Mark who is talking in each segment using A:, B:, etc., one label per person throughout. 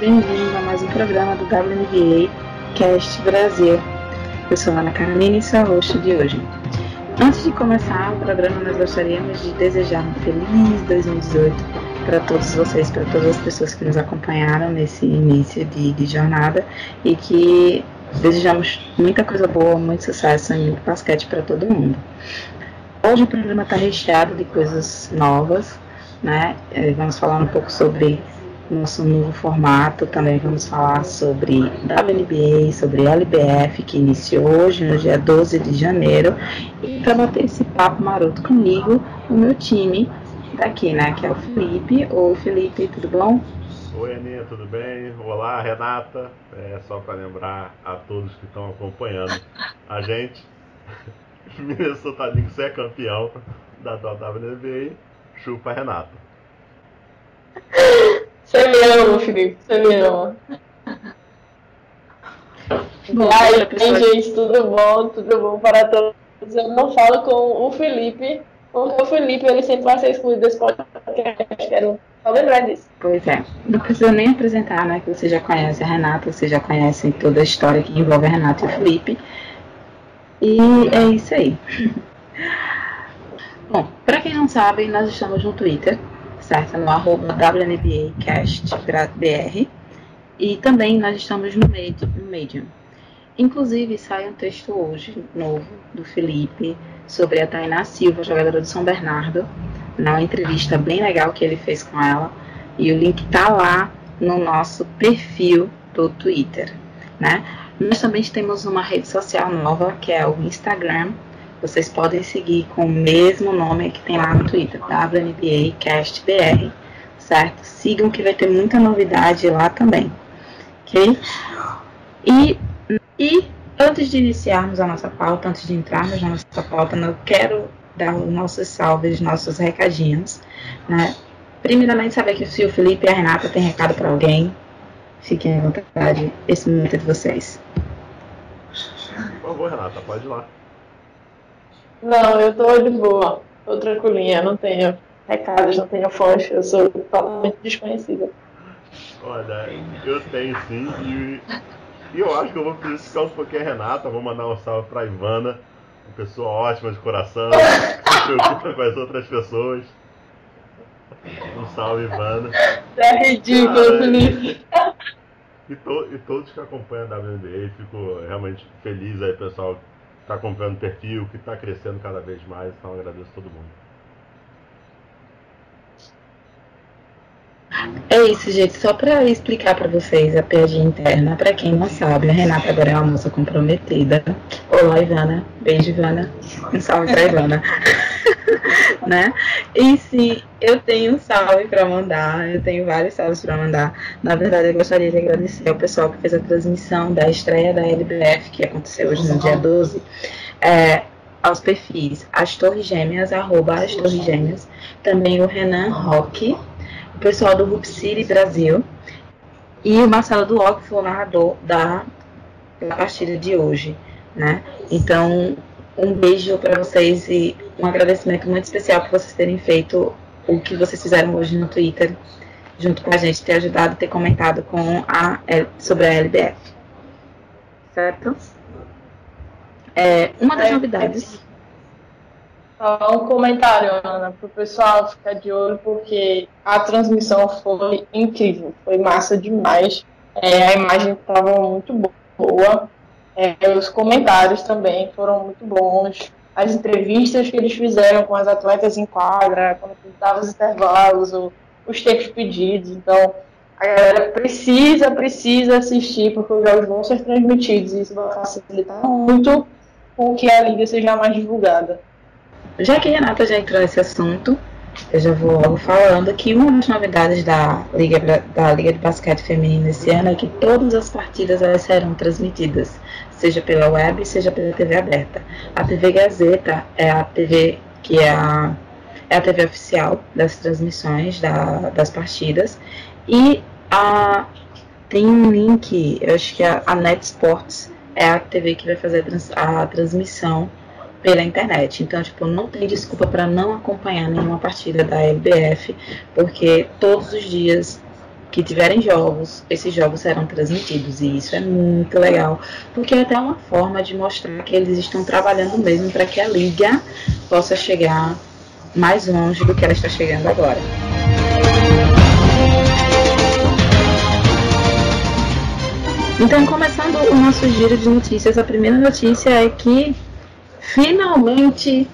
A: bem-vindo a mais um programa do WNBA Cast Brasil. Eu sou Ana Carolina e sou a host de hoje. Antes de começar o programa, nós gostaríamos de desejar um feliz 2018 para todos vocês, para todas as pessoas que nos acompanharam nesse início de, de jornada e que desejamos muita coisa boa, muito sucesso e muito basquete para todo mundo. Hoje o programa está recheado de coisas novas, né? Eh, vamos falar um pouco sobre nosso novo formato, também vamos falar sobre WNBA, sobre LBF, que iniciou hoje, no dia 12 de janeiro, e para bater esse papo maroto comigo, o meu time daqui, né, que é o Felipe. Oi, Felipe, tudo bom?
B: Oi, Aninha, tudo bem? Olá, Renata. É só para lembrar a todos que estão acompanhando a gente, Minnesota Lynx é campeão da WNBA, chupa Renata.
C: Você me ama, Felipe, ama.
A: Bom,
C: aí,
A: pessoal-
C: gente, tudo bom? Tudo bom para todos? Eu não falo com o Felipe, porque o Felipe ele sempre vai ser excluído desse podcast. Quero só lembrar disso.
A: Pois é, não precisa nem apresentar, né? Que você já conhece a Renata, você já conhece toda a história que envolve a Renata e o Felipe. E é isso aí. Bom, para quem não sabe, nós estamos no Twitter, certo? No arroba WNBAcastBR. E também nós estamos no Medium. Inclusive, sai um texto hoje, novo, do Felipe, sobre a Tainá Silva, jogadora do São Bernardo, numa entrevista bem legal que ele fez com ela. E o link tá lá no nosso perfil do Twitter, né? Nós também temos uma rede social nova, que é o Instagram. Vocês podem seguir com o mesmo nome que tem lá no Twitter, WNBAcastBR, certo? Sigam que vai ter muita novidade lá também, ok? E, e antes de iniciarmos a nossa pauta, antes de entrarmos na nossa pauta, eu quero dar os nossos salves, nossos recadinhos, né? Primeiramente, saber que se o Felipe e a Renata têm recado para alguém, fiquem à vontade, esse momento é de vocês.
B: Por favor, Renata, pode ir lá.
C: Não, eu tô de boa. Tô tranquilinha, não tenho recados, não tenho fonte, eu sou totalmente desconhecida.
B: Olha, eu tenho sim, e, e eu acho que eu vou pedir ficar um pouquinho a Renata, vou mandar um salve pra Ivana, uma pessoa ótima de coração, se preocupa com as outras pessoas. Um salve, Ivana.
C: É ridículo. Felipe.
B: E, to- e todos que acompanham a WNBA, fico realmente feliz aí, pessoal, que está acompanhando o perfil, que está crescendo cada vez mais, então agradeço a todo mundo.
A: É isso, gente. Só para explicar para vocês a piadinha interna, para quem não sabe, a Renata agora é uma moça comprometida. Olá, Ivana. Beijo, Ivana. Um salve para Ivana. né? E sim, eu tenho um salve para mandar. Eu tenho vários salves para mandar. Na verdade, eu gostaria de agradecer ao pessoal que fez a transmissão da estreia da LBF, que aconteceu hoje no dia 12. É, aos perfis As Torres Gêmeas, arroba As Torres Gêmeas. Também o Renan Roque o pessoal do Hoop City Brasil e o Marcelo Duó, que foi o narrador da, da partida de hoje, né? Então, um beijo para vocês e um agradecimento muito especial por vocês terem feito o que vocês fizeram hoje no Twitter, junto com a gente, ter ajudado, ter comentado com a, é, sobre a LBF. Certo? É, uma das
C: É,
A: novidades.
C: Só um comentário, Ana, pro pessoal ficar de olho, porque a transmissão foi incrível, foi massa demais. É, a imagem estava muito boa, é, os comentários também foram muito bons. As entrevistas que eles fizeram com as atletas em quadra, quando dava os intervalos, o- os tempos pedidos. Então, a galera precisa, precisa assistir, porque os jogos vão ser transmitidos e isso vai facilitar muito com que a liga seja mais divulgada.
A: Já que a Renata já entrou nesse assunto, eu já vou logo falando que uma das novidades da Liga, da Liga de Basquete Feminino esse ano é que todas as partidas elas serão transmitidas, seja pela web, seja pela TV aberta. A TV Gazeta é a TV que é a, é a TV oficial das transmissões da- das partidas e a, tem um link, eu acho que a, a Net Sports é a TV que vai fazer a, trans- a transmissão pela internet. Então, tipo, não tem desculpa para não acompanhar nenhuma partida da LBF, porque todos os dias que tiverem jogos, esses jogos serão transmitidos e isso é muito legal, porque é até uma forma de mostrar que eles estão trabalhando mesmo para que a liga possa chegar mais longe do que ela está chegando agora. Então, começando o nosso giro de notícias, a primeira notícia é que finalmente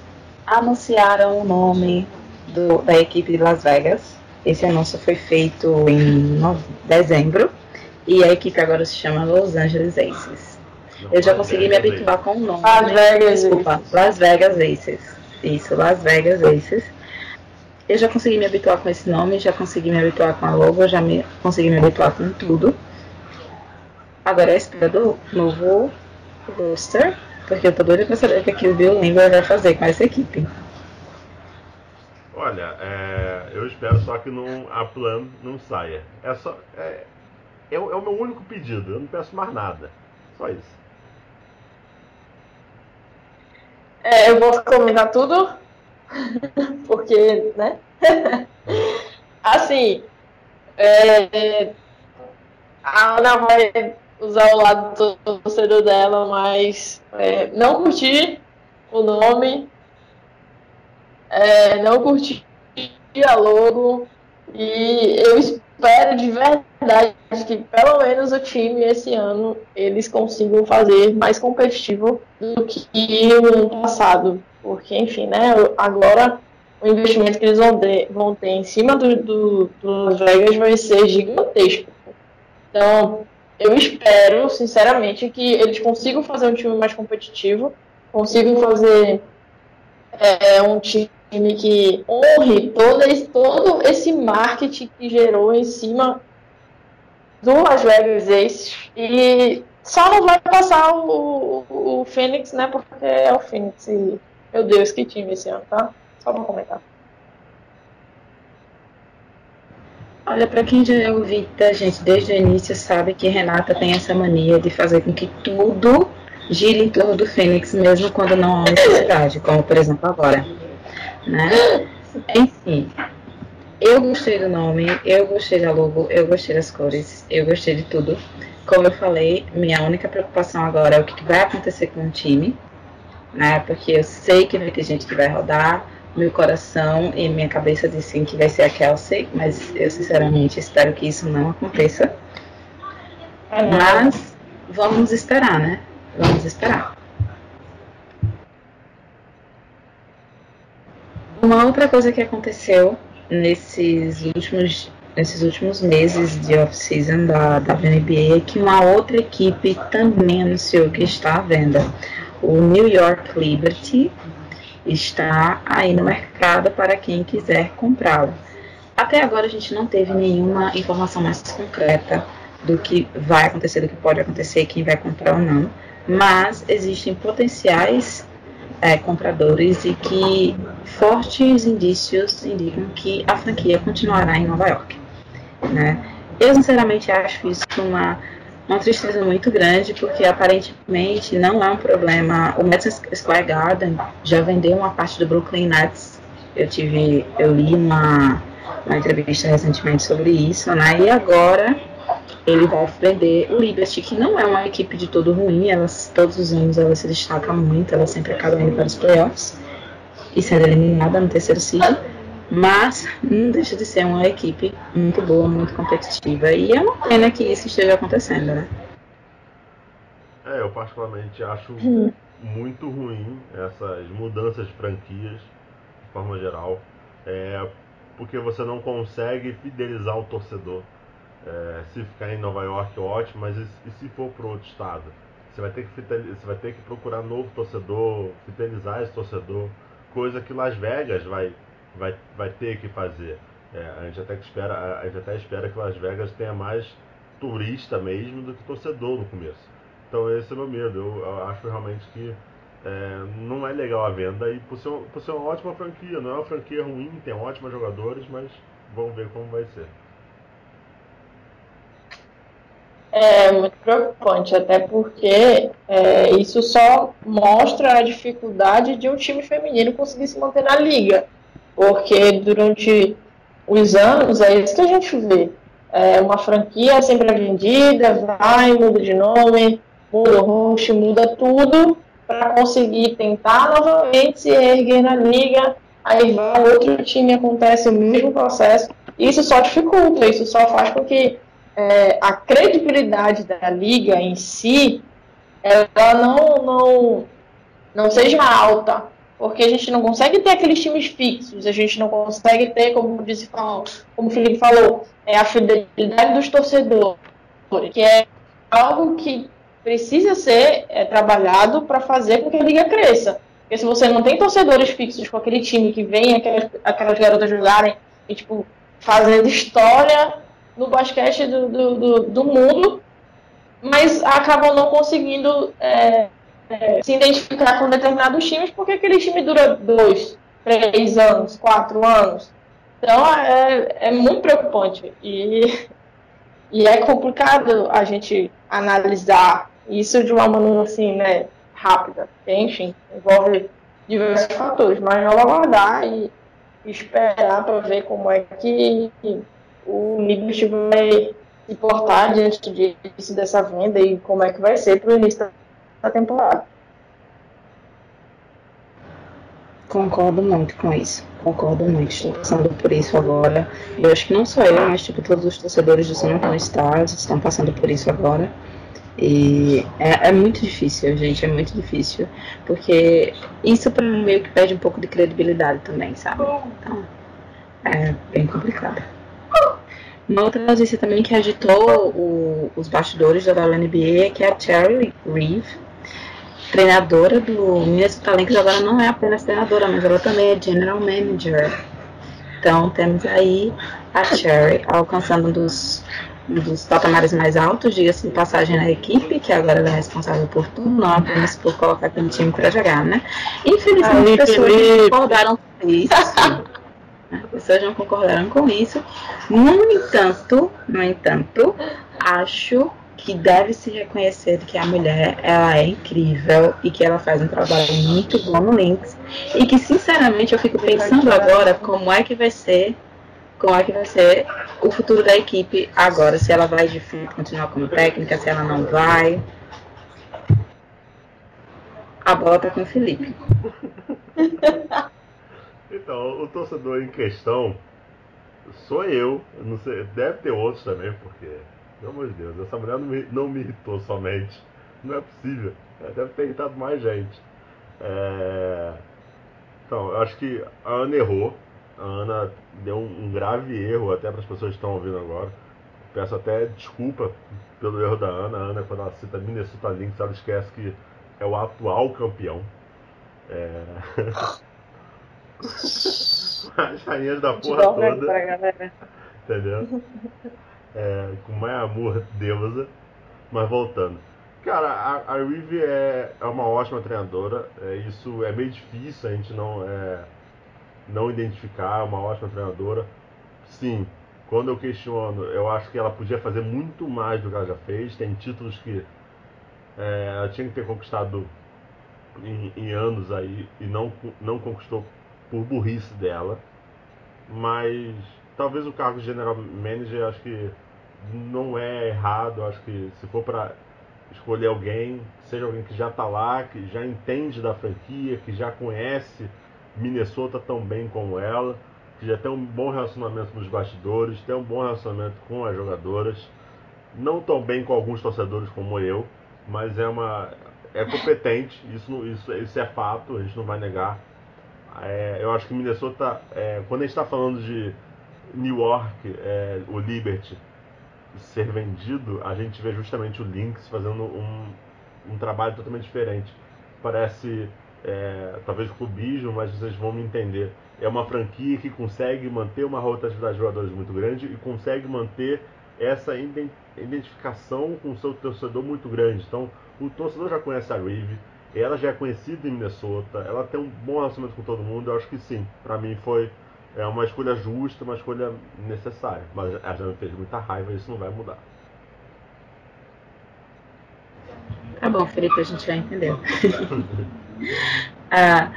A: anunciaram o nome do, da equipe de Las Vegas. Esse anúncio foi feito em dezembro e a equipe agora se chama Los Angeles Aces. Eu já consegui me habituar com o nome.
C: Las Vegas
A: Desculpa, Las Vegas Aces. Isso, Las Vegas Aces. Eu já consegui me habituar com esse nome, já consegui me habituar com a logo, já me consegui me habituar com tudo. Agora é a espera do novo roster, porque eu tô doida pra saber o que, o Bill Limber vai fazer com essa equipe.
B: Olha, é, eu espero só que não, a Plan não saia. É, só, é, é, é o meu único pedido, eu não peço mais nada. Só isso.
C: É, eu vou comentar tudo, porque, né? assim, é, a Ana vai usar o lado do torcedor dela, mas é, não curti o nome, é, não curti a logo e eu espero de verdade que pelo menos o time esse ano eles consigam fazer mais competitivo do que o ano passado, porque enfim, né, agora o investimento que eles vão ter, vão ter em cima do, do, do Las Vegas vai ser gigantesco. Então, eu espero, sinceramente, que eles consigam fazer um time mais competitivo, consigam fazer é, um time que honre todo esse, todo esse marketing que gerou em cima do Las Vegas Aces e só não vai passar o, o, o Phoenix, né? Porque é o Phoenix. E, meu Deus, que time esse ano, tá? Só pra comentar.
A: Olha, para quem já ouviu da gente desde o início, sabe que Renata tem essa mania de fazer com que tudo gire em torno do Fênix, mesmo quando não há necessidade, como por exemplo agora. Né? Enfim, eu gostei do nome, eu gostei da logo, eu gostei das cores, eu gostei de tudo. Como eu falei, minha única preocupação agora é o que vai acontecer com o time, né? Porque eu sei que vai ter gente que vai rodar, meu coração e minha cabeça dizem que vai ser a Kelsey, mas eu sinceramente espero que isso não aconteça. É mas vamos esperar, né? Vamos esperar. Uma outra coisa que aconteceu nesses últimos, nesses últimos meses de off-season da WNBA é que uma outra equipe também anunciou que está à venda. O New York Liberty está aí no mercado para quem quiser comprá-lo. Até agora a gente não teve nenhuma informação mais concreta do que vai acontecer, do que pode acontecer, quem vai comprar ou não, mas existem potenciais é, compradores e que fortes indícios indicam que a franquia continuará em Nova York. Né? Eu sinceramente acho isso uma uma tristeza muito grande, porque aparentemente não é um problema. O Madison Square Garden já vendeu uma parte do Brooklyn Nets. Eu tive, eu li uma, uma entrevista recentemente sobre isso, né? E agora ele vai vender o Liberty, que não é uma equipe de todo ruim, elas, todos os anos ela se destaca muito, ela sempre acaba indo para os playoffs e sendo eliminada no terceiro seed mas não deixa de ser uma equipe muito boa, muito competitiva. E é uma pena que isso esteja acontecendo, né?
B: É, eu particularmente acho muito ruim essas mudanças de franquias, de forma geral, é, porque você não consegue fidelizar o torcedor. É, se ficar em Nova York, ótimo, mas e, se for para outro estado? Você vai, ter que você vai ter que procurar novo torcedor, fidelizar esse torcedor, coisa que Las Vegas vai vai, vai ter que fazer. É, a, gente até espera, a gente até espera que Las Vegas tenha mais turista mesmo do que torcedor no começo. Então esse é o meu medo. Eu, eu acho realmente que é, não é legal a venda e por ser, por ser uma ótima franquia, não é uma franquia ruim, tem ótimos jogadores, mas vamos ver como vai ser.
C: É muito preocupante, até porque é, isso só mostra a dificuldade de um time feminino conseguir se manter na liga. Porque durante os anos é isso que a gente vê. é, uma franquia sempre é vendida, vai, muda de nome, muda o host, muda tudo para conseguir tentar novamente se erguer na liga. Aí vai outro time, acontece o mesmo processo. Isso só dificulta, isso só faz com que é, a credibilidade da liga em si ela não, não, não seja alta, porque a gente não consegue ter aqueles times fixos, a gente não consegue ter, como disse, como o Felipe falou, é a fidelidade dos torcedores, que é algo que precisa ser é, trabalhado para fazer com que a liga cresça. Porque se você não tem torcedores fixos com aquele time que vem aquelas, aquelas garotas jogarem e, tipo, fazendo história no basquete do, do, do, do mundo, mas acabam não conseguindo é, é, se identificar com determinados times, porque aquele time dura dois, três anos, quatro anos. Então é, é muito preocupante. E, e é complicado a gente analisar isso de uma maneira assim, né, rápida. Enfim, envolve diversos fatores, mas vamos aguardar e esperar para ver como é que o Liberty vai se portar diante disso, dessa venda e como é que vai ser para o início da temporada.
A: Concordo muito com isso. Concordo muito. Estou passando por isso agora. Eu acho que não só eu, mas tipo, todos os torcedores do San Antonio Stars estão passando por isso agora. E é, é, muito difícil, gente, é muito difícil. Porque isso para mim meio que perde um pouco de credibilidade também, sabe? Então, é bem complicado. Uma outra notícia também que agitou o, os bastidores da WNBA é que a Cherry Reeve, treinadora do Minnesota Lynx, agora não é apenas treinadora, mas ela também é General Manager. Então temos aí a Cherry alcançando um dos, um dos patamares mais altos, diga-se de passagem na equipe, que agora ela é responsável por tudo, não apenas por colocar aquele time para jogar, né? Infelizmente, as pessoas concordaram com isso. As pessoas não concordaram com isso. No entanto, no entanto, acho que deve se reconhecer que a mulher ela é incrível e que ela faz um trabalho muito bom no Lynx. E que sinceramente eu fico pensando agora como é que vai ser como é que vai ser o futuro da equipe agora. Se ela vai de continuar como técnica se ela não vai. A bola tá com o Felipe
B: Então, o torcedor em questão sou eu. Não sei, deve ter outros também, porque, pelo amor de Deus, essa mulher não me, não me irritou somente. Não é possível. Ela deve ter irritado mais gente. É... Então, eu acho que a Ana errou. A Ana deu um, um grave erro, até para as pessoas que estão ouvindo agora. Peço até desculpa pelo erro da Ana. A Ana, quando ela cita Minnesota Lynx, ela esquece que é o atual campeão. É... As rainhas da porra toda. Entendeu? É, com mais amor, deusa. Mas voltando. Cara, a, a Rive é, é uma ótima treinadora. É, isso é meio difícil a gente não, é, não identificar. É uma ótima treinadora. Sim, quando eu questiono, eu acho que ela podia fazer muito mais do que ela já fez. Tem títulos que é, ela tinha que ter conquistado em, em anos aí e não, não conquistou por burrice dela. Mas talvez o cargo de general manager acho que não é errado. Acho que se for para escolher alguém, seja alguém que já está lá, que já entende da franquia, que já conhece Minnesota tão bem como ela, que já tem um bom relacionamento nos bastidores, tem um bom relacionamento com as jogadoras, não tão bem com alguns torcedores como eu, mas é uma é competente, isso, isso, isso é fato, a gente não vai negar. É, eu acho que Minnesota, é, quando a gente está falando de New York, é, o Liberty ser vendido, a gente vê justamente o Lynx fazendo um, um trabalho totalmente diferente. Parece, é, talvez clubismo, mas vocês vão me entender. É uma franquia que consegue manter uma rotatividade de jogadores muito grande e consegue manter essa identificação com o seu torcedor muito grande. Então, o torcedor já conhece a Reeve, ela já é conhecida em Minnesota, ela tem um bom relacionamento com todo mundo. Eu acho que sim, para mim foi é uma escolha justa, uma escolha necessária. Mas ela já me fez muita raiva e isso não vai mudar.
A: Tá bom, Felipe, a gente já entendeu. ah,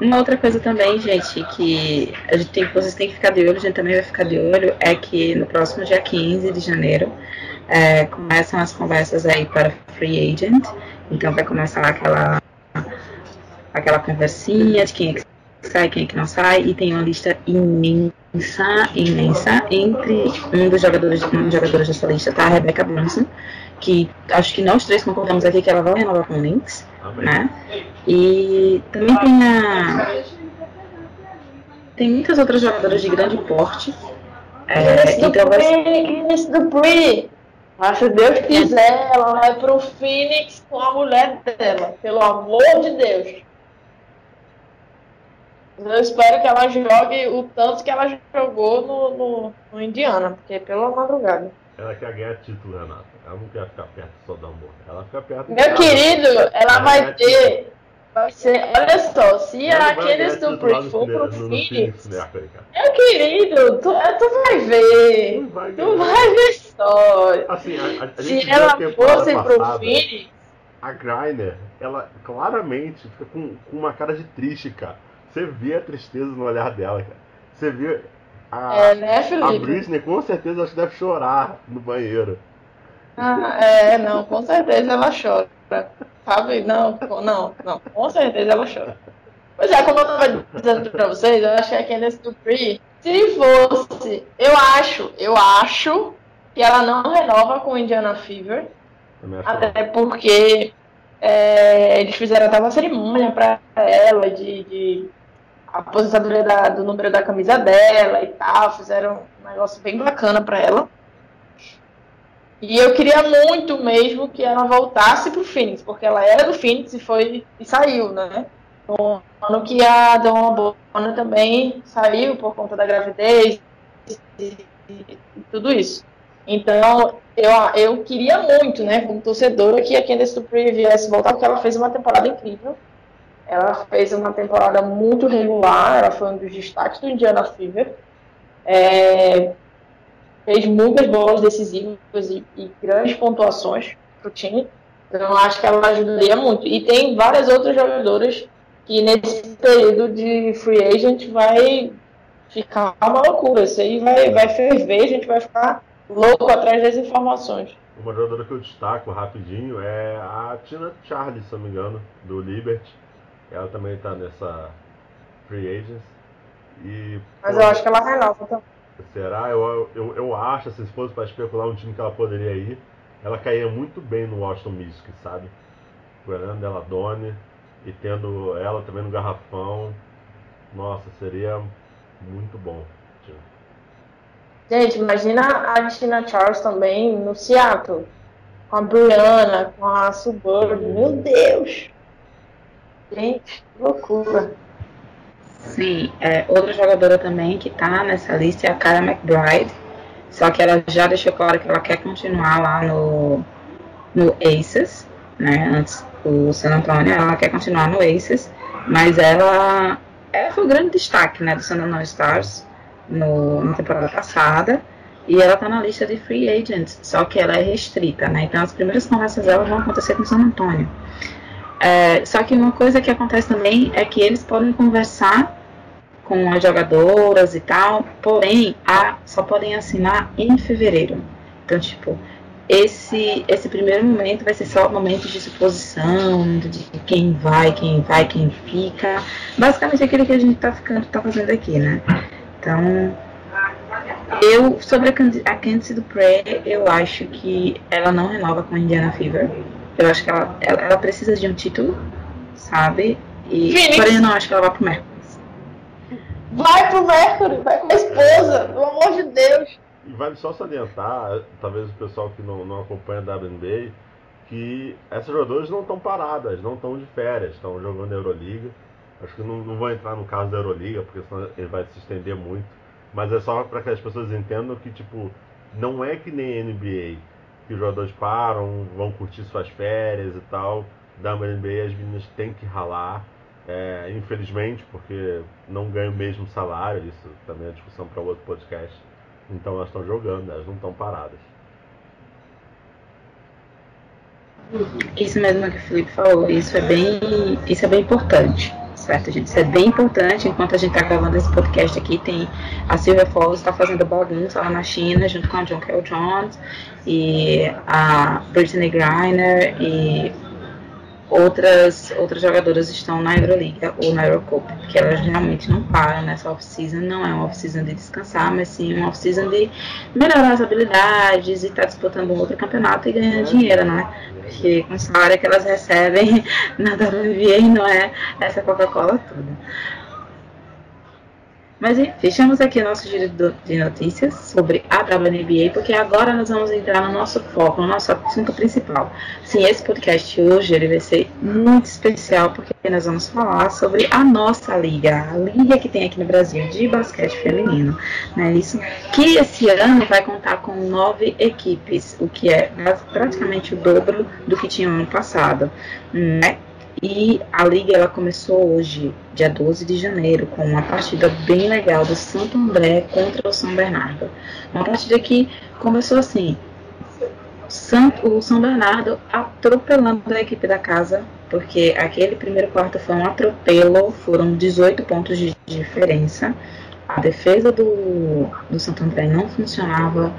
A: Uma outra coisa também, gente, que a gente tem, vocês têm que ficar de olho, a gente também vai ficar de olho, é que no próximo dia 15 de janeiro é, começam as conversas aí para Free Agent. Então vai começar aquela, aquela conversinha de quem é que sai, quem é que não sai, e tem uma lista imensa, imensa, entre um dos jogadores, um dos jogadores dessa lista tá a Rebecca Brunson, que acho que nós três concordamos aqui que ela vai renovar com o Lynx, né? E também tem a. Tem muitas outras jogadoras de grande porte.
C: É, então vai ser. do Brie. Mas se Deus quiser, ela vai pro Phoenix com a mulher dela. Pelo amor de Deus. Eu espero que ela jogue o tanto que ela jogou no, no, no Indiana, porque pela madrugada.
B: Ela quer ganhar título, Renata. Ela não quer ficar perto só da amor. Ela fica perto
C: Meu querido, ela, ela vai ter. Vai ser, olha só, se aquele estupro for pro Phoenix, meu querido, tu, tu vai ver. Vai tu vai ver só.
B: Assim, a, a
C: se ela fosse passada, pro Phoenix.
B: A Griner, ela claramente fica com, com uma cara de triste, cara. Você vê a tristeza no olhar dela, cara. Você vê a,
C: é, né, Felipe?
B: a Britney com certeza acho que deve chorar no banheiro.
C: Ah, é, não, com certeza ela chora. Sabe? Não, não, não, com certeza ela chora. Pois é, como eu tava dizendo pra vocês, eu achei que a Candice Dupree, se fosse, eu acho, eu acho que ela não renova com Indiana Fever. Até porque é, eles fizeram até uma cerimônia pra ela de, de a aposentadoria da, do número da camisa dela e tal, fizeram um negócio bem bacana para ela. E eu queria muito mesmo que ela voltasse pro Phoenix, porque ela era do Phoenix e foi e saiu, né? No ano que a Dona Bona também saiu por conta da gravidez e, e, tudo isso. Então, eu, eu queria muito, né, como torcedora, que a Candice Dupree viesse voltar, porque ela fez uma temporada incrível. Ela fez uma temporada muito regular, ela foi um dos destaques do Indiana Fever. É, fez muitas bolas decisivas e, e grandes pontuações para o time. Então acho que ela ajudaria muito. E tem várias outras jogadoras que nesse período de free agent vai ficar uma loucura. Isso aí vai, vai ferver, a gente vai ficar louco atrás das informações.
B: Uma jogadora que eu destaco rapidinho é a Tina Charlie, se não me engano, do Liberty. Ela também está nessa free agents. E,
C: Mas pô, eu acho que ela renova também.
B: Será? Eu, eu, eu acho, assim, se fosse para especular um time que ela poderia ir, ela caía muito bem no Washington Mystics, sabe? Guardando ela Doni e tendo ela também no garrafão. Nossa, seria muito bom.
C: Gente, imagina a Tina Charles também no Seattle. Com a Brianna, com a Suburb. Meu Deus! Gente, que loucura.
A: Sim, é, outra jogadora também que tá nessa lista é a Cara McBride. Só que ela já deixou claro que ela quer continuar lá no, no Aces, né? Antes do San Antonio, ela quer continuar no Aces, mas ela, ela foi um grande destaque né, do San Antonio Stars no, na temporada passada. E ela tá na lista de free agents, só que ela é restrita, né? Então as primeiras conversas dela vão acontecer com San Antonio. É, só que uma coisa que acontece também é que eles podem conversar com as jogadoras e tal, porém a, só podem assinar em fevereiro. Então, tipo, esse, esse primeiro momento vai ser só momento de suposição, de quem vai, quem vai, quem fica. Basicamente aquilo que a gente tá ficando, tá fazendo aqui, né? Então, eu, sobre a, a Candice do Pré, eu acho que ela não renova com a Indiana Fever. Eu acho que ela, ela, ela precisa de um título, sabe? E, Phoenix. porém, eu não acho que ela vá pro Mercury.
C: Vai pro Mercury, vai com a esposa, pelo amor de Deus.
B: E vale só salientar, talvez o pessoal que não, não acompanha a WNBA, que essas jogadoras não estão paradas, não estão de férias, estão jogando Euroliga. Acho que não, não vou entrar no caso da Euroliga, porque senão ele vai se estender muito. Mas é só para que as pessoas entendam que, tipo, não é que nem NBA que os jogadores param, vão curtir suas férias e tal. Da NBA as meninas têm que ralar, é, infelizmente, porque não ganham o mesmo salário, isso também é discussão para outro podcast. Então elas estão jogando, elas não estão paradas.
A: Isso mesmo que o Felipe falou, isso é bem, isso é bem importante, certo, gente? Isso é bem importante. Enquanto a gente está gravando esse podcast aqui, tem a Silvia Falls está fazendo bagunça lá na China, junto com a John Kell Jones e a Brittany Griner e outras, outras jogadoras estão na Euroliga ou na Eurocup, porque elas realmente não param nessa off-season, não é uma off-season de descansar, mas sim uma off-season de melhorar as habilidades e estar tá disputando um outro campeonato e ganhando dinheiro, né? Porque com o salário que elas recebem na WNBA não é essa Coca-Cola toda. Mas fechamos aqui o nosso giro de notícias sobre a WNBA, porque agora nós vamos entrar no nosso foco, no nosso assunto principal. Sim, esse podcast hoje ele vai ser muito especial, porque nós vamos falar sobre a nossa liga, a liga que tem aqui no Brasil de basquete feminino, né? Isso que esse ano vai contar com nove equipes, o que é praticamente o dobro do que tinha no ano passado, né? E a liga ela começou hoje, dia 12 de janeiro, com uma partida bem legal do Santo André contra o São Bernardo. Uma partida que começou assim, o São Bernardo atropelando a equipe da casa, porque aquele primeiro quarto foi um atropelo, foram 18 pontos de diferença. A defesa do, do Santo André não funcionava.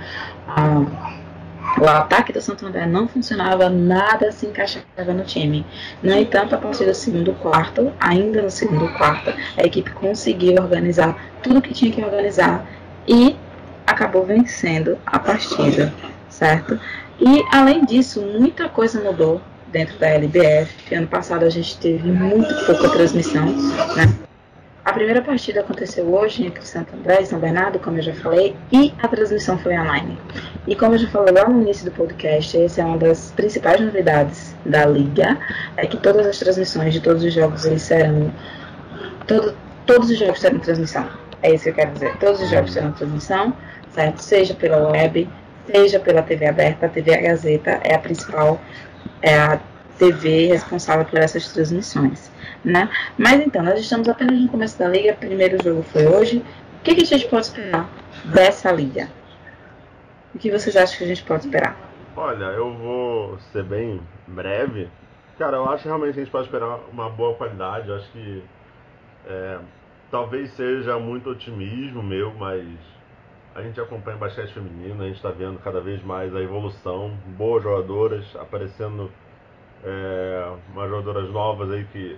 A: O ataque do Santo André não funcionava, nada se encaixava no time. No entanto, a partir do segundo quarto, ainda no segundo quarto, a equipe conseguiu organizar tudo que tinha que organizar e acabou vencendo a partida, certo? E além disso, muita coisa mudou dentro da LBF. Ano passado a gente teve muito pouca transmissão, né? A primeira partida aconteceu hoje entre Santo André e São Bernardo, como eu já falei, e a transmissão foi online. E como eu já falei lá no início do podcast, essa é uma das principais novidades da liga, é que todas as transmissões de todos os jogos eles serão todo, todos os jogos terão transmissão. É isso que eu quero dizer. Todos os jogos terão transmissão, certo? Seja pela web, seja pela TV aberta, a TV Gazeta é a principal, é a TV responsável por essas transmissões né? Mas então, nós estamos apenas no começo da liga, primeiro jogo foi hoje. O que, que a gente pode esperar dessa liga? O que vocês acham que a gente pode esperar?
B: Olha, eu vou ser bem breve. Cara, eu acho que realmente a gente pode esperar uma boa qualidade. Eu acho que é, talvez seja muito otimismo meu, mas a gente acompanha basquete feminino, a gente está vendo cada vez mais a evolução, boas jogadoras aparecendo, é, umas jogadoras novas aí que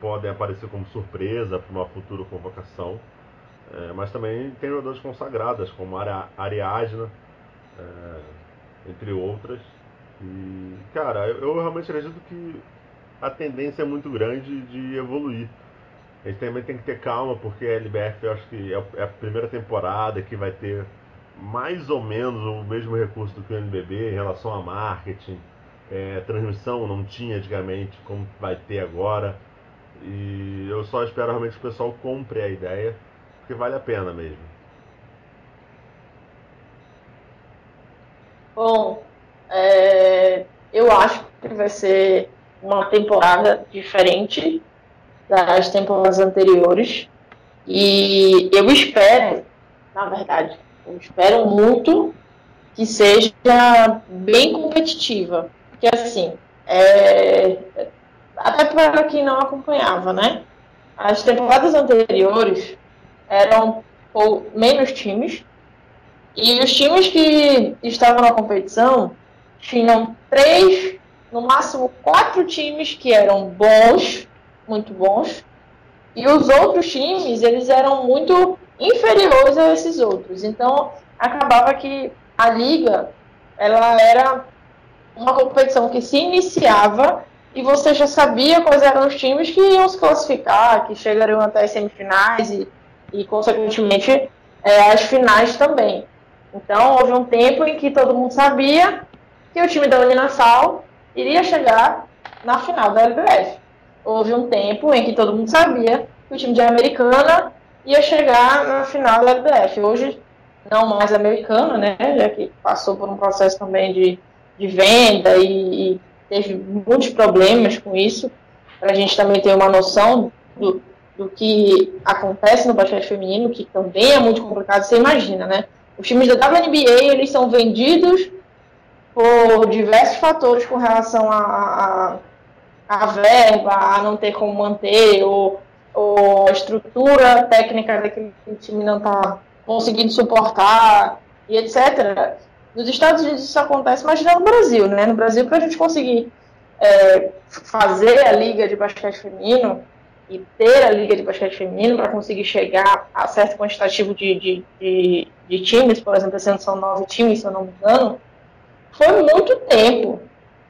B: podem aparecer como surpresa para uma futura convocação. É, mas também tem jogadores consagradas, como a Ariadna, é, entre outras. E, cara, eu, eu, realmente acredito que a tendência é muito grande de evoluir. A gente também tem que ter calma, porque a LBF eu acho que é, é a primeira temporada que vai ter mais ou menos o mesmo recurso do que o NBB em relação a marketing. É, transmissão não tinha antigamente, como vai ter agora. E eu só espero realmente que o pessoal compre a ideia, porque vale a pena mesmo.
C: Bom, é, eu acho que vai ser uma temporada diferente das temporadas anteriores. E eu espero, na verdade, eu espero muito que seja bem competitiva. Porque assim, é, até para quem não acompanhava, né? As temporadas anteriores eram menos times e os times que estavam na competição tinham três, no máximo quatro times que eram bons, muito bons, e os outros times eles eram muito inferiores a esses outros. Então acabava que a liga ela era uma competição que se iniciava e você já sabia quais eram os times que iam se classificar, que chegariam até as semifinais e, e consequentemente, é, as finais também. Então, houve um tempo em que todo mundo sabia que o time da Uninasal iria chegar na final da LBF. Houve um tempo em que todo mundo sabia que o time de Americana ia chegar na final da LBF. Hoje, não mais Americana, né, já que passou por um processo também de, de venda e, e teve muitos problemas com isso, para a gente também ter uma noção do, do que acontece no basquete feminino, que também é muito complicado, você imagina, né? Os times da WNBA, eles são vendidos por diversos fatores com relação a, a, a verba, a não ter como manter, ou ou a estrutura técnica daquele time não está conseguindo suportar e etc. Nos Estados Unidos isso acontece, mas não no Brasil, né? No Brasil, para a gente conseguir é, fazer a liga de basquete feminino e ter a liga de basquete feminino para conseguir chegar a certo quantitativo de, de, de, de times, por exemplo, ano são nove times, se eu não me engano, foi muito tempo,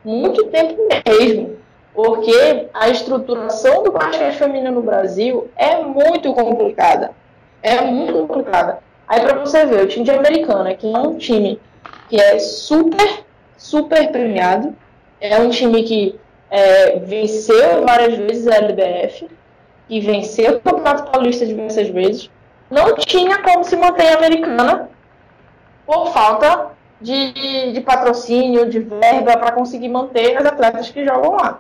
C: muito tempo mesmo, porque a estruturação do basquete feminino no Brasil é muito complicada, é muito complicada. Aí para você ver, o time de Americana, que é um time que é super, super premiado, é um time que é, venceu várias vezes a LBF, que venceu o Campeonato Paulista diversas vezes, não tinha como se manter americana por falta de, de patrocínio, de verba para conseguir manter as atletas que jogam lá.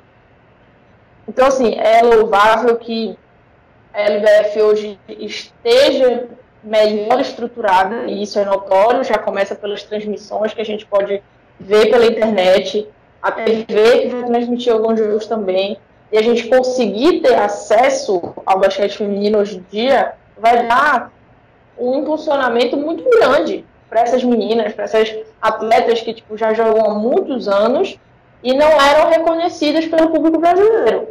C: Então, assim, é louvável que a LBF hoje esteja melhor estruturada, e isso é notório, já começa pelas transmissões que a gente pode ver pela internet, a TV que vai transmitir alguns jogos também, e a gente conseguir ter acesso ao basquete feminino hoje em dia, vai dar um impulsionamento muito grande para essas meninas, para essas atletas que tipo, já jogam há muitos anos e não eram reconhecidas pelo público brasileiro.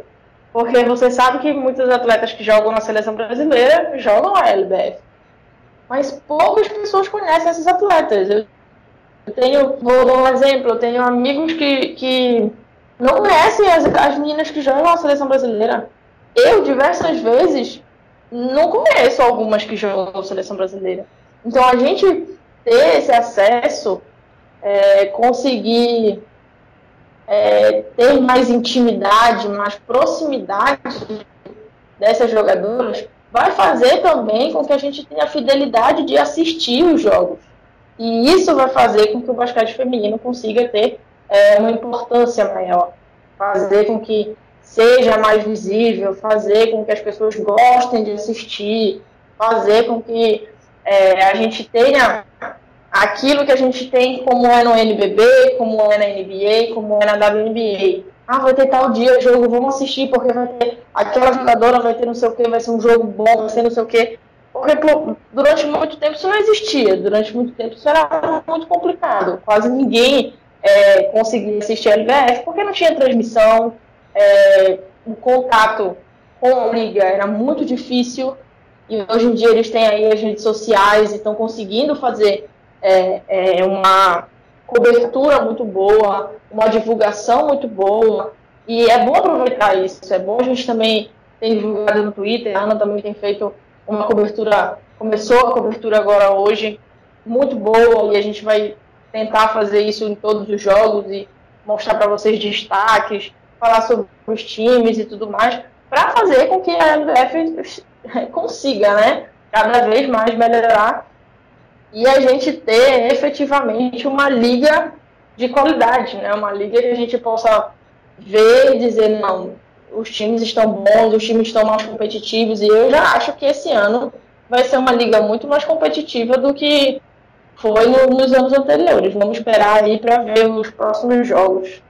C: Porque você sabe que muitos atletas que jogam na seleção brasileira jogam a LBF. Mas poucas pessoas conhecem esses atletas. Eu tenho, vou dar um exemplo, eu tenho amigos que, que não conhecem as, as meninas que jogam a seleção brasileira. Eu, diversas vezes, não conheço algumas que jogam a seleção brasileira. Então, a gente ter esse acesso, é, conseguir é, ter mais intimidade, mais proximidade dessas jogadoras, vai fazer também com que a gente tenha a fidelidade de assistir os jogos. E isso vai fazer com que o basquete feminino consiga ter é, uma importância maior, fazer com que seja mais visível, fazer com que as pessoas gostem de assistir, fazer com que é, a gente tenha aquilo que a gente tem como é no NBB, como é na NBA, como é na WNBA. Ah, vai ter tal dia jogo, vamos assistir, porque vai ter aquela jogadora, vai ter não sei o que, vai ser um jogo bom, vai ser não sei o que. Porque durante muito tempo isso não existia, durante muito tempo isso era muito complicado. Quase ninguém é, conseguia assistir a LBF porque não tinha transmissão, é, o contato com a liga era muito difícil. E hoje em dia eles têm aí as redes sociais e estão conseguindo fazer é, é, uma cobertura muito boa, uma divulgação muito boa. E é bom aproveitar isso. É bom a gente também ter divulgado no Twitter. A Ana também tem feito uma cobertura, começou a cobertura agora hoje, muito boa. E a gente vai tentar fazer isso em todos os jogos e mostrar para vocês destaques, falar sobre os times e tudo mais, para fazer com que a LBF consiga, né, cada vez mais melhorar e a gente ter efetivamente uma liga de qualidade, né? Uma liga que a gente possa ver e dizer, não, os times estão bons, os times estão mais competitivos, e eu já acho que esse ano vai ser uma liga muito mais competitiva do que foi no, nos anos anteriores. Vamos esperar aí para ver os próximos jogos.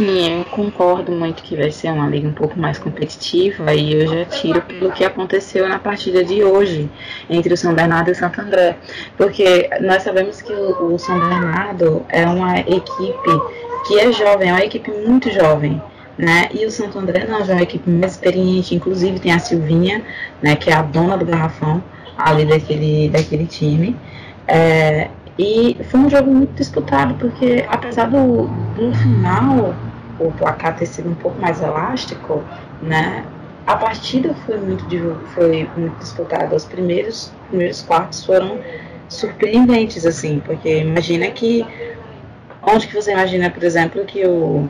A: Sim, eu concordo muito que vai ser uma liga um pouco mais competitiva e eu já tiro pelo que aconteceu na partida de hoje entre o São Bernardo e o Santo André. Porque nós sabemos que o, São Bernardo é uma equipe que é jovem, é uma equipe muito jovem. Né? E o Santo André não, é uma equipe mais experiente, inclusive tem a Silvinha, né, que é a dona do garrafão ali daquele, daquele time. É, e foi um jogo muito disputado, porque apesar do, do final o placar ter sido um pouco mais elástico, né? A partida foi muito, foi muito disputada. Os primeiros, primeiros quartos foram surpreendentes, assim, porque imagina que onde que você imagina, por exemplo, que o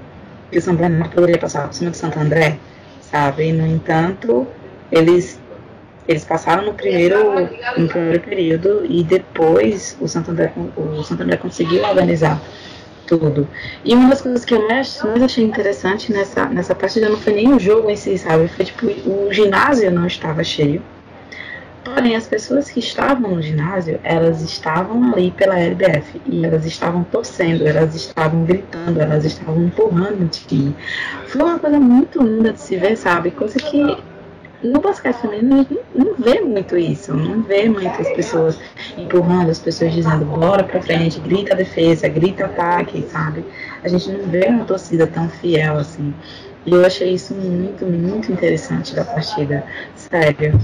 A: que o São Bernardo poderia passar por cima do Santo André, sabe? E, no entanto, eles eles passaram no primeiro, no primeiro período e depois o Santo André, o Santo André conseguiu organizar tudo. E uma das coisas que eu mais, mais achei interessante nessa, nessa partida não foi nem o jogo em si, sabe? Foi tipo, o ginásio não estava cheio. Porém, as pessoas que estavam no ginásio, elas estavam ali pela LBF e elas estavam torcendo, elas estavam gritando, elas estavam empurrando o time. Foi uma coisa muito linda de se ver, sabe? Coisa que no basquete feminino a gente não vê muito isso, não vê muitas pessoas empurrando, as pessoas dizendo bora pra frente, grita defesa, grita ataque, sabe? A gente não vê uma torcida tão fiel assim. E eu achei isso muito, muito interessante da partida. Sério.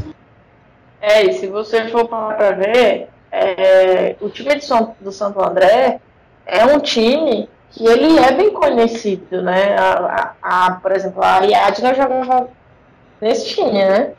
C: É, e se você for para ver, é, o time São, do Santo André é um time que ele é bem conhecido, né? A, a, a por exemplo, a Ariadna jogava time, né?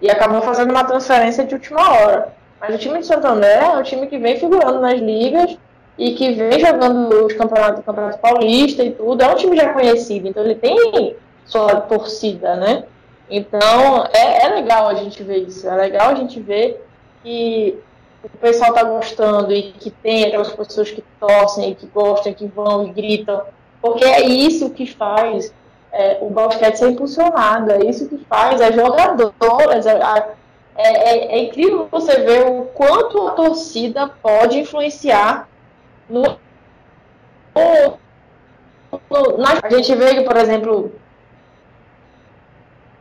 C: E acabou fazendo uma transferência de última hora. Mas o time de Santo André é um time que vem figurando nas ligas e que vem jogando os campeonatos, campeonato paulista e tudo. É um time já conhecido, então ele tem sua torcida, né? Então, é, é legal a gente ver isso. É legal a gente ver que o pessoal está gostando e que tem aquelas pessoas que torcem que gostam, que vão e gritam. Porque é isso que faz é, o basquete ser impulsionado, é isso que faz as jogadoras. É, é, é, é, incrível você ver o quanto a torcida pode influenciar no, no na, a gente vê que, por exemplo,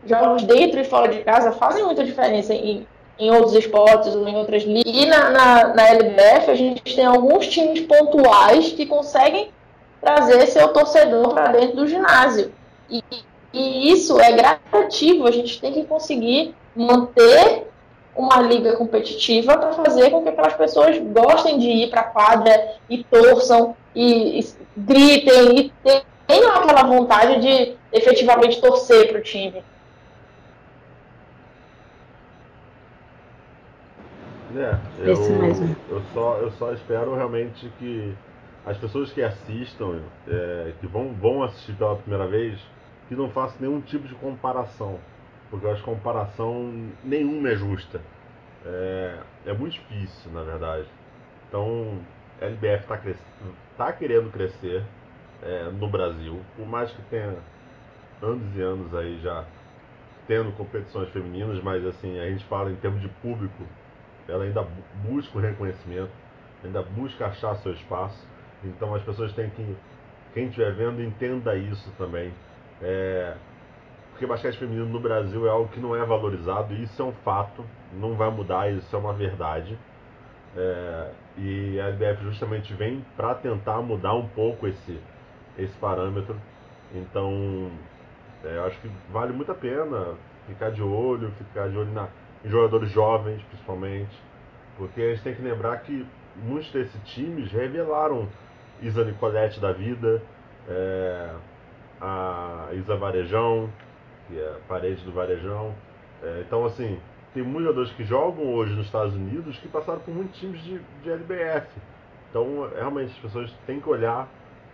C: jogos dentro e fora de casa fazem muita diferença em, em outros esportes ou em outras ligas. E na, na, na LBF a gente tem alguns times pontuais que conseguem trazer seu torcedor para dentro do ginásio. E, e isso é gradativo, a gente tem que conseguir manter uma liga competitiva para fazer com que aquelas pessoas gostem de ir para a quadra e torçam e, e gritem e tenham aquela vontade de efetivamente torcer para o time.
B: É, eu, eu, só, eu só espero realmente que as pessoas que assistam, é, que vão, vão assistir pela primeira vez, que não façam nenhum tipo de comparação. Porque eu acho que comparação nenhuma é justa. É, é muito difícil, na verdade. Então, a LBF está tá querendo crescer é, no Brasil, por mais que tenha anos e anos aí já tendo competições femininas, mas assim, a gente fala em termos de público, ela ainda busca o reconhecimento, ainda busca achar seu espaço. Então as pessoas têm que, quem estiver vendo, entenda isso também. É, porque basquete feminino no Brasil é algo que não é valorizado, e isso é um fato, não vai mudar, isso é uma verdade. É, e a LBF justamente vem para tentar mudar um pouco esse, esse parâmetro. Então, é, eu acho que vale muito a pena ficar de olho, ficar de olho na, em jogadores jovens, principalmente, porque a gente tem que lembrar que muitos desses times revelaram Isa Nicolette da vida, é, a Isa Varejão, que é a parede do Varejão. É, então, assim, tem muitos jogadores que jogam hoje nos Estados Unidos que passaram por muitos times de, de LBF. Então, realmente, as pessoas têm que olhar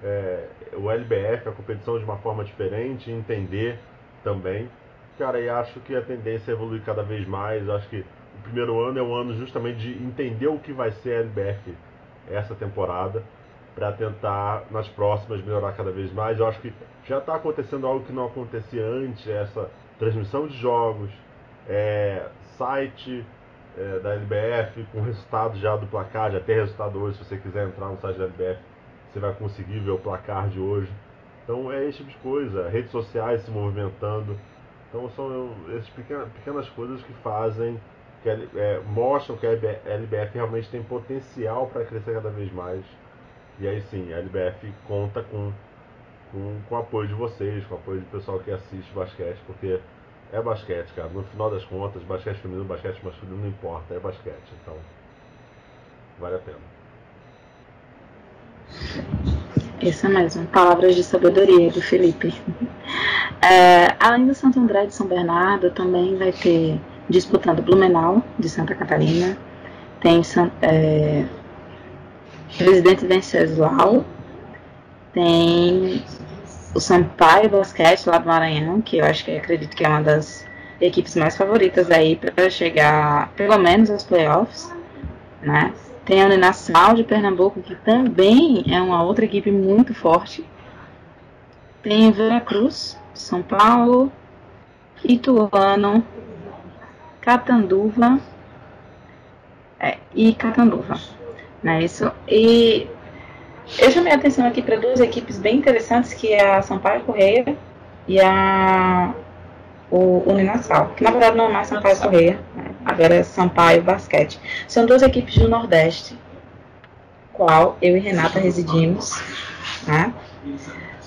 B: é, o LBF, a competição, de uma forma diferente, entender também Cara, e acho que a tendência é evoluir cada vez mais. Acho que o primeiro ano é um ano justamente de entender o que vai ser a LBF essa temporada, para tentar nas próximas melhorar cada vez mais. Eu acho que já está acontecendo algo que não acontecia antes, essa transmissão de jogos, é, site é, da LBF com resultado já do placar, já tem resultado hoje, se você quiser entrar no site da LBF, você vai conseguir ver o placar de hoje. Então é esse tipo de coisa, redes sociais se movimentando. Então são essas pequenas, pequenas coisas que fazem, que é, mostram que a LBF realmente tem potencial para crescer cada vez mais. E aí sim, a LBF conta com, com, com o apoio de vocês, com o apoio do pessoal que assiste basquete, porque é basquete, cara. No final das contas, basquete feminino, basquete masculino não importa, é basquete. Então, vale a pena.
A: Isso mesmo, palavras de sabedoria do Felipe. É, além do Santo André de São Bernardo, também vai ter disputando Blumenau de Santa Catarina, tem é, Presidente Venceslau, tem o Sampaio Basquete lá do Maranhão, que eu acho que acredito que é uma das equipes mais favoritas aí para chegar pelo menos aos playoffs, né? Tem a Uninassal de Pernambuco, que também é uma outra equipe muito forte. Tem Veracruz, São Paulo, Ituano, Catanduva, É, e Catanduva. Não é isso? E eu chamei a atenção aqui para duas equipes bem interessantes, que é a Sampaio Correia e a o Uninasal, que na verdade não é mais Sampaio Correia, né? agora é Sampaio Basquete. São duas equipes do Nordeste, qual eu e Renata residimos, né?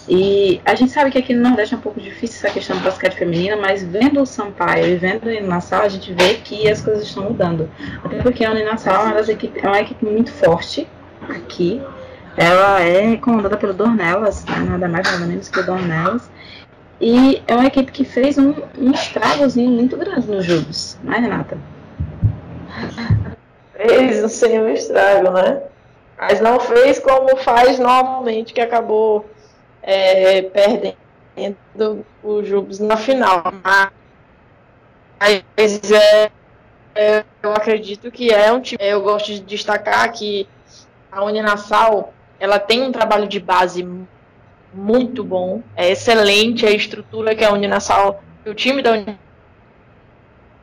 A: E a gente sabe que aqui no Nordeste é um pouco difícil essa questão do basquete feminino, mas vendo o Sampaio e vendo o Uninasal, a gente vê que as coisas estão mudando. Até porque a Uninasal é é uma equipe muito forte aqui. Ela é comandada pelo Dornelas, né? nada mais nada menos que o Dornelas. E é uma equipe que fez um, um estragozinho muito grande nos jogos, não é, Renata?
C: Fez um sem estrago, né? Mas não fez como faz normalmente, que acabou é, perdendo o Jubes na final. Mas é, é, eu acredito que é um time. Eu gosto de destacar que a Uninassal ela tem um trabalho de base muito bom, é excelente a estrutura que a Uninassal, que o time da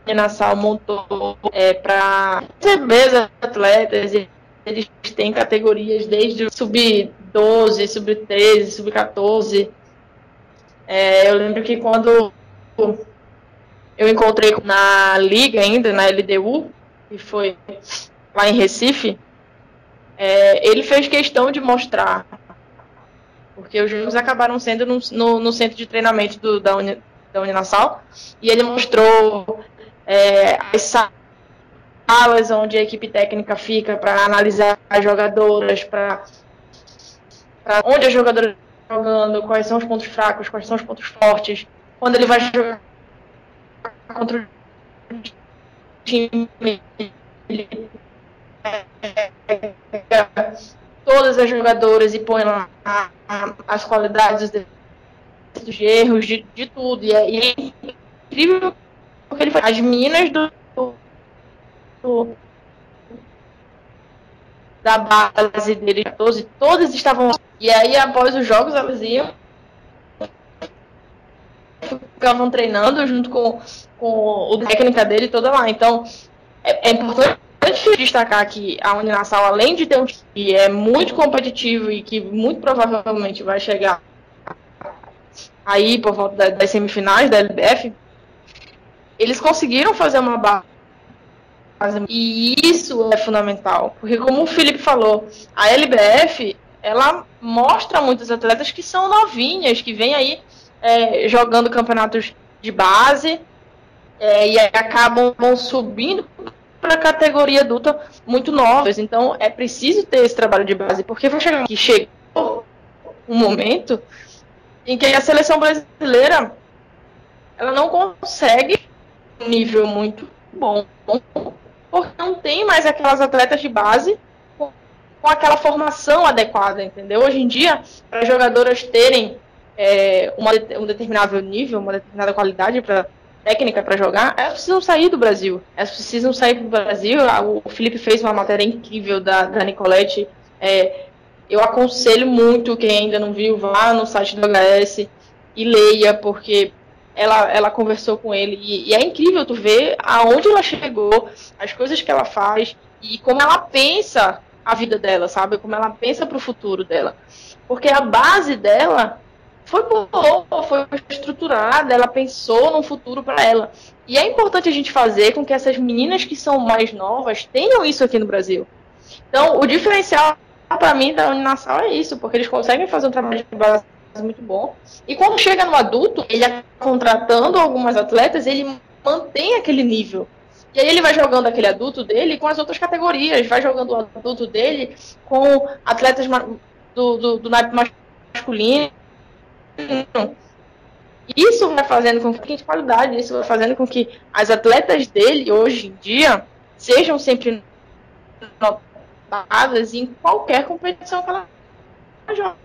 C: Uninassal montou é, para receber atletas. Eles têm categorias desde o sub-12, sub-13, sub-14. É, eu lembro que quando eu encontrei na liga ainda, na LDU, que foi lá em Recife, é, ele fez questão de mostrar porque os jogos acabaram sendo no, no, no centro de treinamento do, da, Uni, da Uninassal, e ele mostrou é, as salas onde a equipe técnica fica para analisar as jogadoras, para onde as jogadoras estão jogando, quais são os pontos fracos, quais são os pontos fortes, quando ele vai jogar contra o time, ele todas as jogadoras e põe lá as qualidades dos erros, de, de tudo. E é, e é incrível porque ele faz. As minas do, do, da base dele, 14, todas estavam. E aí, após os jogos, elas iam. Ficavam treinando junto com, com o técnica dele toda lá. Então, é, é importante importante destacar que a Uninassal, além de ter um time que é muito competitivo e que muito provavelmente vai chegar aí por volta das semifinais da LBF, eles conseguiram fazer uma base. E isso é fundamental, porque como o Felipe falou, a LBF ela mostra muitos atletas que são novinhas, que vêm aí é, jogando campeonatos de base é, e acabam subindo para a categoria adulta muito novas. Então é preciso ter esse trabalho de base, porque vai chegar que chegou um momento em que a seleção brasileira ela não consegue um nível muito bom, porque não tem mais aquelas atletas de base com, aquela formação adequada, entendeu? Hoje em dia, para jogadoras terem é, uma, um determinado nível, uma determinada qualidade para técnica para jogar, elas precisam sair do Brasil. Elas precisam sair do Brasil. O Felipe fez uma matéria incrível da, da Nicolette. É, eu aconselho muito quem ainda não viu, vá no site do HS e leia, porque ela, ela conversou com ele. E, e é incrível tu ver aonde ela chegou, as coisas que ela faz e como ela pensa a vida dela, sabe? Como ela pensa para o futuro dela. Porque a base dela foi boa, foi estruturada, ela pensou no futuro para ela. E é importante a gente fazer com que essas meninas que são mais novas tenham isso aqui no Brasil. Então, o diferencial para mim da Uninasal é isso, porque eles conseguem fazer um trabalho de base muito bom. E quando chega no adulto, ele contratando algumas atletas, ele mantém aquele nível. E aí ele vai jogando aquele adulto dele com as outras categorias, vai jogando o adulto dele com atletas do, do, do naipe masculino, isso vai fazendo com que de qualidade, isso vai fazendo com que as atletas dele hoje em dia sejam sempre notadas em qualquer competição que ela joga.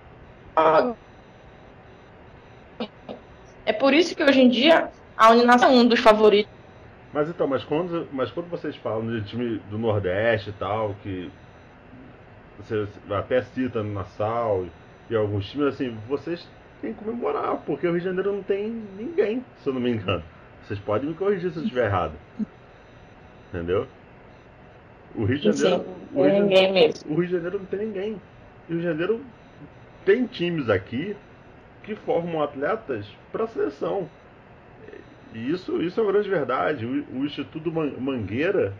C: É por isso que hoje em dia a Uninação é um dos favoritos.
B: Mas então, mas quando, mas quando vocês falam de time do Nordeste e tal, que você até cita no Nassau e, e alguns times, assim, vocês tem que comemorar, porque o Rio de Janeiro não tem ninguém, se eu não me engano. Vocês podem me corrigir se eu estiver errado. Entendeu? o Rio de Janeiro.
C: Sim,
B: o, Rio de,
C: ninguém mesmo.
B: o Rio de Janeiro não tem ninguém. O Rio de Janeiro tem times aqui que formam atletas para a seleção. E isso, isso é uma grande verdade. O, o Instituto Mangueira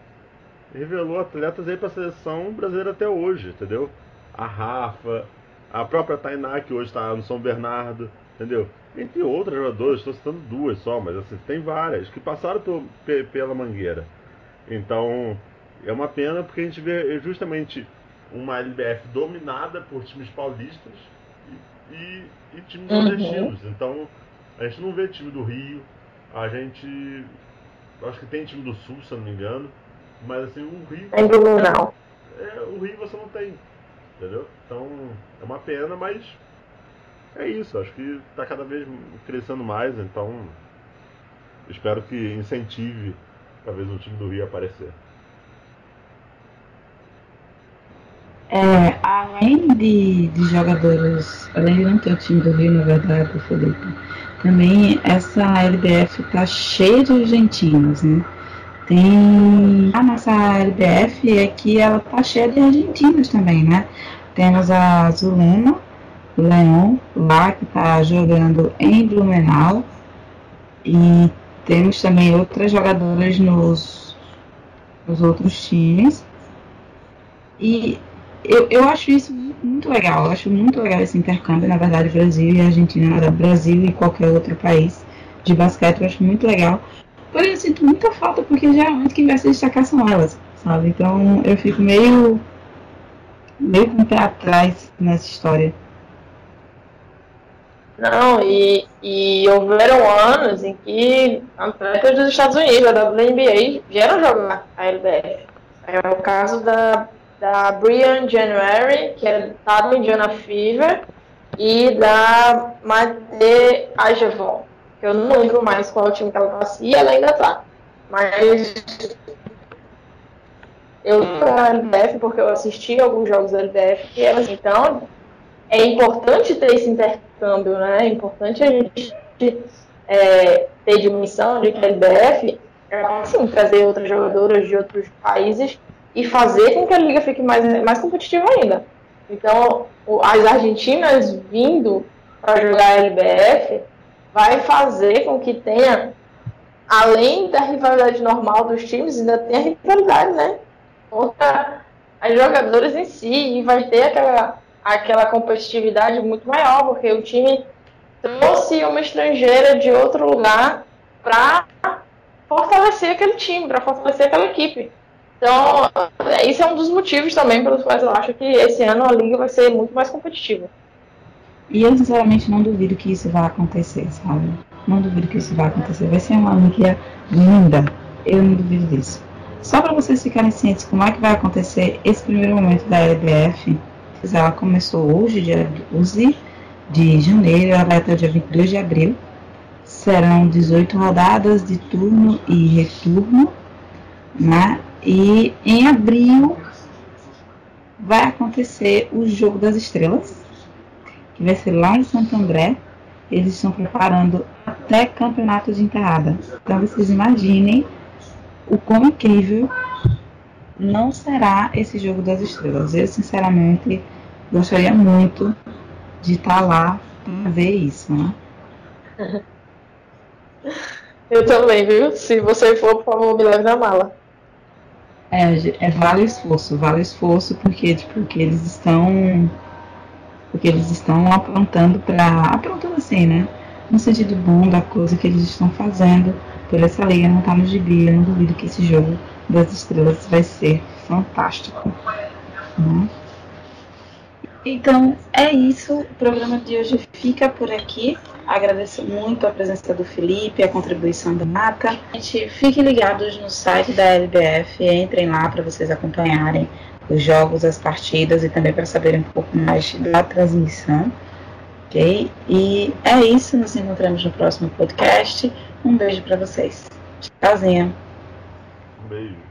B: revelou atletas aí para a seleção brasileira até hoje, entendeu? A Rafa, a própria Tainá, que hoje está no São Bernardo, entendeu? Entre outras jogadoras, estou citando duas só, mas assim, tem várias que passaram por, pela Mangueira. Então, é uma pena porque a gente vê justamente uma LBF dominada por times paulistas e, times uhum. nordestinos. Então, a gente não vê time do Rio, a gente. Acho que tem time do Sul, se eu não me engano. Mas assim, o Rio.
C: Tem do não.
B: É, o Rio você não tem. Entendeu? Então, é uma pena, mas. É isso, acho que está cada vez crescendo mais, então. Espero que incentive talvez um time do Rio a aparecer.
A: É, além de, de jogadores, além de não ter o time do Rio, na verdade, Felipe, também essa LBF tá cheia de argentinos, né? Tem a nossa LBF é que ela tá cheia de argentinos também, né? Temos a Zulema Leão lá que tá jogando em Blumenau e temos também outras jogadoras nos, nos outros times. E eu, eu acho isso muito legal. Eu acho muito legal esse intercâmbio, na verdade, Brasil e Argentina, Brasil e qualquer outro país de basquete. Eu acho muito legal. Porém, eu sinto muita falta porque geralmente quem vai se destacar são elas, sabe? Então eu fico meio, meio com o pé atrás nessa história.
C: Não, e, e houveram anos em que atletas dos Estados Unidos, da WNBA, vieram jogar a LBF. É o caso da da Brian January, que estava em Indiana Fever, e da Mate Ajavon, que eu não lembro mais qual time que ela fazia, e ela ainda tá. Mas eu na LBF porque eu assisti alguns jogos da LBF e então é importante ter esse intercâmbio, né? É importante a gente é, ter dimensão de que a LBF é assim, trazer outras jogadoras de outros países e fazer com que a liga fique mais, mais competitiva ainda. Então, as argentinas vindo para jogar a LBF vai fazer com que tenha, além da rivalidade normal dos times, ainda tenha rivalidade, né? Contra as jogadoras em si, e vai ter aquela, aquela competitividade muito maior, porque o time trouxe uma estrangeira de outro lugar para fortalecer aquele time, para fortalecer aquela equipe. Então, isso é um dos motivos também pelos quais eu acho que esse ano a liga vai ser muito mais competitiva.
A: E eu sinceramente não duvido que isso vai acontecer, sabe? Não duvido que isso vai acontecer. Vai ser uma liga linda. Eu não duvido disso. Só para vocês ficarem cientes como é que vai acontecer esse primeiro momento da LBF, ela começou hoje, dia 12 de janeiro, ela vai até o dia 22 de abril. Serão 18 rodadas de turno e retorno, né? E em abril vai acontecer o Jogo das Estrelas, que vai ser lá em Santo André. Eles estão preparando até campeonato de enterrada. Então vocês imaginem o quão incrível não será esse Jogo das Estrelas. Eu, sinceramente, gostaria muito de estar lá para ver isso, né?
C: Eu também, viu? Se você for, por favor, me leve na mala.
A: É, é vale esforço, vale esforço porque, tipo, eles estão. Porque eles estão aprontando para. Aprontando assim, né? No sentido bom da coisa que eles estão fazendo por essa liga não tá no gibi. Eu não duvido que esse jogo das estrelas vai ser fantástico. Né? Então é isso. O programa de hoje fica por aqui. Agradeço muito a presença do Felipe, a contribuição da Mata. Gente, fiquem ligados no site da LBF, entrem lá para vocês acompanharem os jogos, as partidas e também para saberem um pouco mais da transmissão. Ok? E é isso, nos encontramos no próximo podcast. Um beijo para vocês. Tchauzinho.
B: Um beijo.